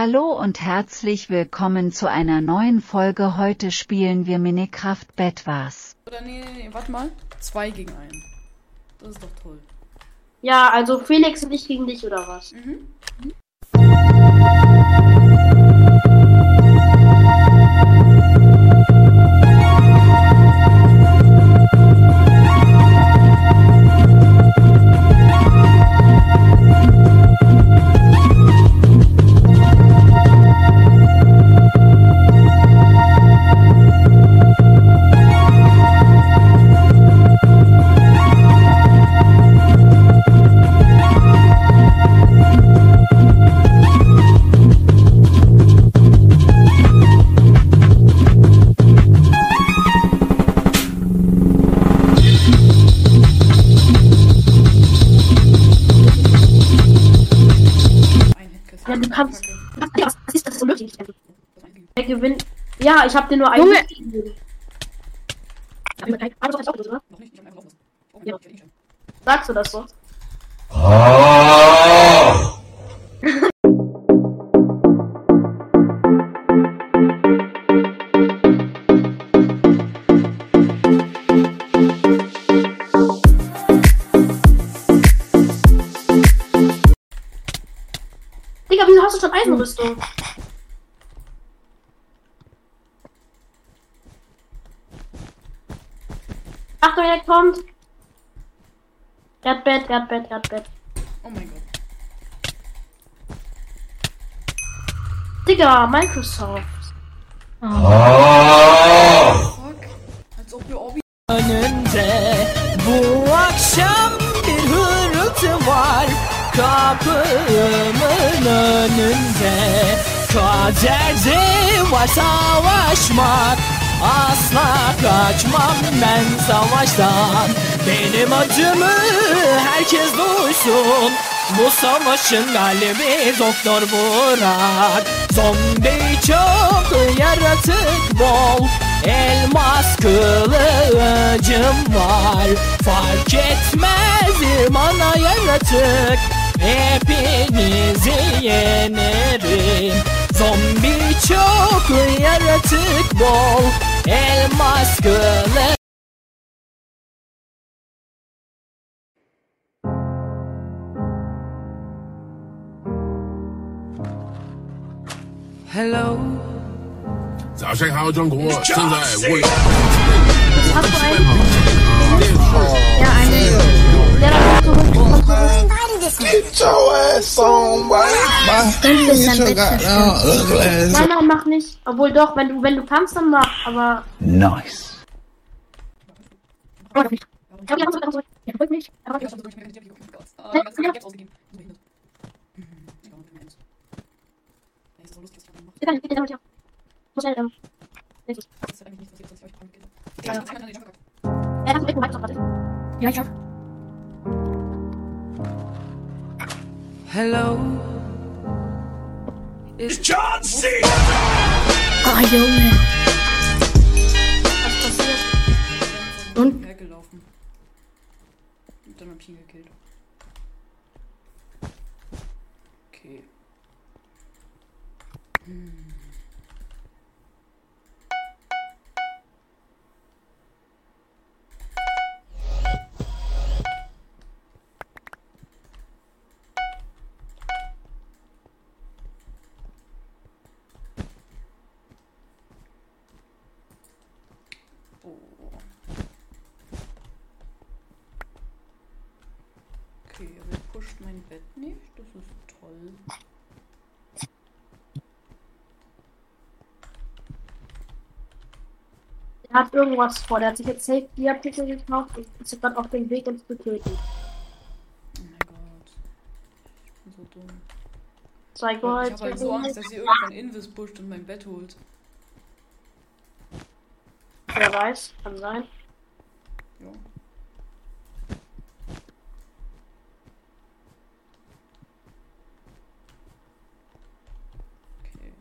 Hallo und herzlich willkommen zu einer neuen Folge. Heute spielen wir Minecraft Bedwars. Oder nee, nee, nee, warte mal. Zwei gegen einen. Das ist doch toll. Ja, also Felix und ich gegen dich oder was? Mhm. Ja, ich hab dir nur einen. Junge! Sagst du das so? Digga, wieso hast du schon Eisenrüstung? Achtung, er kommt. Erdbett, Erdbett, Erdbett. Oh mein Gott. Digga, Microsoft. Fuck. Als ob wir Orbi. önünde Bu akşam bir hırıltı var Kapımın önünde Kaderde var savaşmak Asla kaçmam ben savaştan. Benim adımı herkes duysun. Bu savaşın galibi Doktor Burak. Zombi çok yaratık bol Elmas kılıcım var. Fark etmez bana yaratık. Hepinizi Zombi çok yaratık bol Elmas kılıcım Hello 早上好，中国！正在为 Get your ass on, ugly ass Nein, nein, mach nicht. Obwohl doch, wenn du, wenn du kannst, dann mach. Aber. Nice. Aber nicht. Ich hab die Hand zurück, Er folgt nicht. Er folgt Ich nicht. hab schon durch, ich hab die Gott. Ah, mein ganzes Geld ausgegeben. So behindert. Mhm, ich glaub, ich bin eins. Ey, ist so lustig, was ich gerade mache. Bitte, bitte, bitte. So schnell, ähm. nächstes. Das ist halt eigentlich nichts, was ich was ich euch angekillt hab. Ja, ich hab Hello John C. Ah, Junge. Was passiert? Und? Hergelaufen. Und dann hab ich ihn gekillt. Okay. Oh. Mein Bett nicht. Das ist toll. Er hat irgendwas vor. Der hat sich jetzt safe die Artikel gekauft und ist dann auf dem Weg, uns zu töten. Oh mein Gott. Ich bin so dumm. Zwei Ich Gold. habe halt so Angst, dass sie irgendwann Invis pusht und mein Bett holt. Wer weiß, kann sein. Ja. Okay.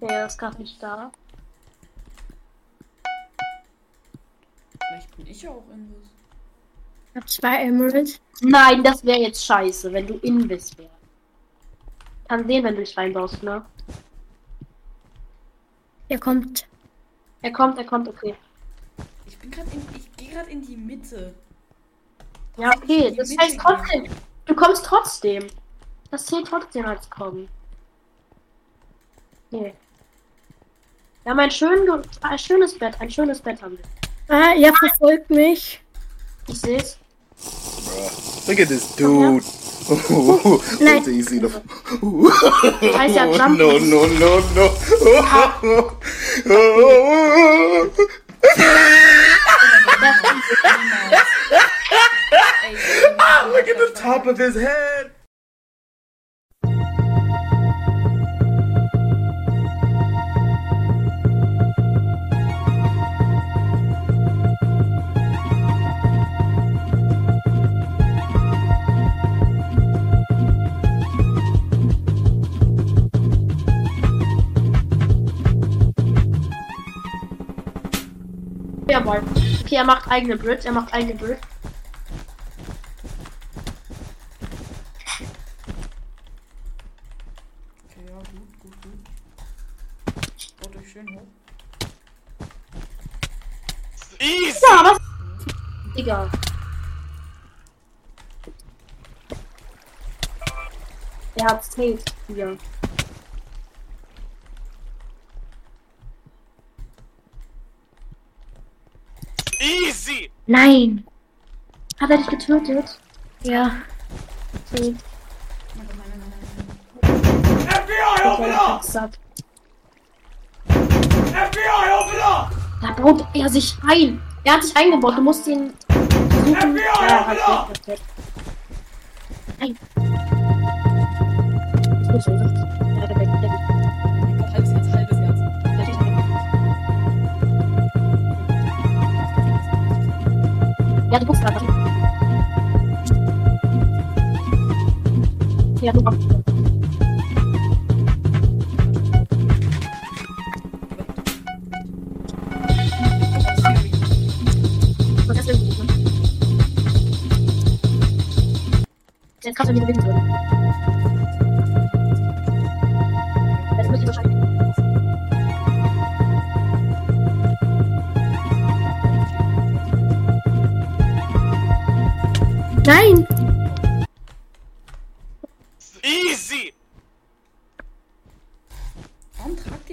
Der ist gerade nicht da. Vielleicht bin ich ja auch Invis. Ich hab zwei Emeralds. Nein, das wäre jetzt scheiße, wenn du Invis wärst. Kann sehen, wenn du dich reinbaust, ne? Er kommt. Er kommt, er kommt, okay. Ich bin gerade in. Ich gehe gerade in die Mitte. Ja, okay, das heißt trotzdem. Du kommst trotzdem. Das zählt trotzdem als kommen. Nee. Wir haben ein, schön, ein schönes Bett, ein schönes Bett haben wir. Ah, er verfolgt mich. Ich seh's. Look at this dude. Wait till you see the. Heißt ja Jump. no, no, no, no. Ey, Look at the top of his head. Jawohl. Okay, er macht eigene Bridge, er macht eigene Bridge. Okay, ja, gut, gut, gut. Baut euch schön hoch. Ja, was? Egal. Er hat Tate hier. Nein. Hat er dich getötet? Ja. Tate. Oh mein Gott, nein, nein, nein, nein. Okay, ich hab's satt. Da baut er sich ein. Er hat sich eingebaut. Du musst ihn suchen. Ja, halt weg, weg, weg. Nein. Das ist Ja, ne? Jetzt kannst du nicht gewinnen würden. Jetzt müsste ich wahrscheinlich. Nein.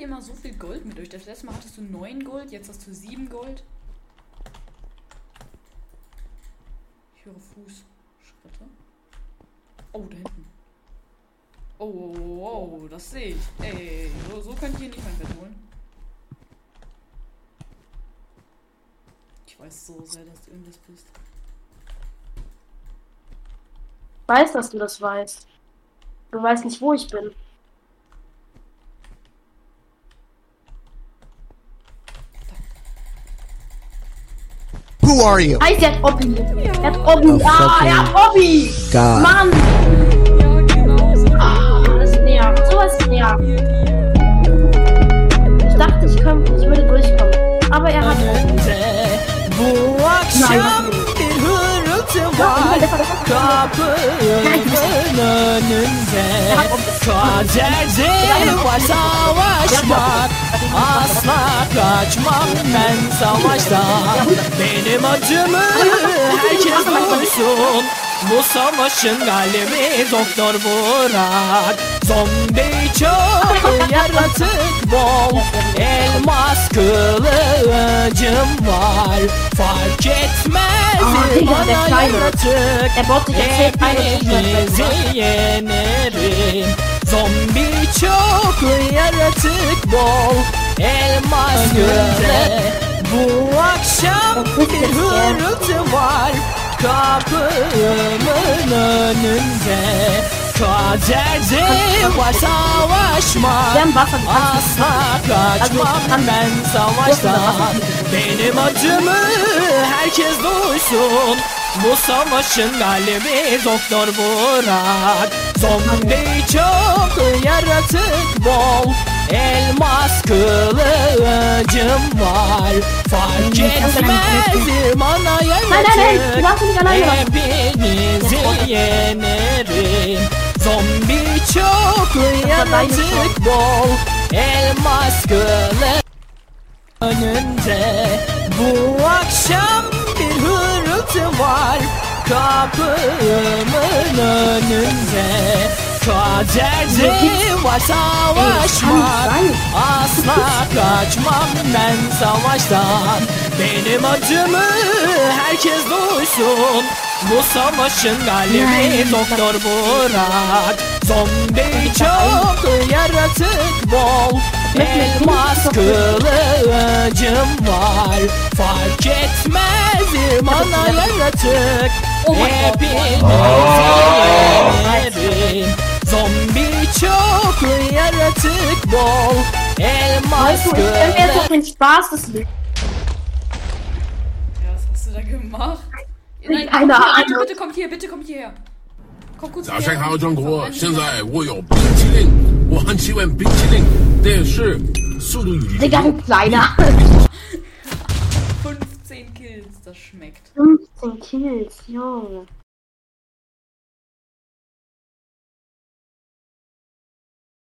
Immer so viel Gold mit euch? Das letzte Mal hattest du 9 Gold, jetzt hast du 7 Gold. Ich höre Fußschritte. Oh, da hinten. Oh, oh, oh, oh, das sehe ich. Ey, so, so könnt ihr nicht mein Bett holen. Ich weiß so sehr, dass du irgendwas bist. Weiß, dass du das weißt. Du weißt nicht, wo ich bin. Are you? Heißt, er hat Obby. Er hat Obby. Oh, ah, er hat Obby. God. Mann. Ah, das nervt. Sowas nervt. Ich dachte, ich, könnte, ich würde durchkommen. Aber er hat Obby. önünde Bu akşam hırıltı var Kaderde var savaşmak. Asla kaçmam ben savaştan Benim acımı herkes duysun. Bu savaşın galibi Doktor Burak. Zombi çok yaratık bol Elmas kılıcım var. Fark etmez bana yaratık. Und Hepinizi yenerim Zombi çok yaratık bol. Elmas göre Bu akşam bir hırıltı var. Kapımın önünde Kaderde var kannst Asla kaçmam ben savaştan. Benim acımı herkes duysun Bu savaşın galibi Doktor Burak. Zombi çok yaratık bol Elmas kılıcım var. Fark etmez bana yaratık. Hepinizi yenerim Zombi çok yaratık bol Elmas kılıç önünde Bu akşam hırıltı var Kapımın önünde. Kaderde var savaşmak Asla kaçmam ben savaştan. Benim adımı herkes duysun. Bu savaşın galibi Doktor Burak Zombi çok yaratık bol Elmas kılıcım var Fark etmez bana yaratık Hepinizi yenerim Zombi çok yaratık bol Elmas Weißt du, ich stelle mir jetzt kılıcım auch den Spaß des Lebens. Ja, was hast du da gemacht? Nein, Keine kommt hier, Ahnung. bitte, bitte kommt hier, bitte kommt hierher. Komm kurz 早上 hierher. 好，中国！ Komm, 现在我有冰淇淋，我很喜欢冰淇淋，但是速度与 Digga, du Kleiner. 15 Kills, das schmeckt. 15 Kills, Junge.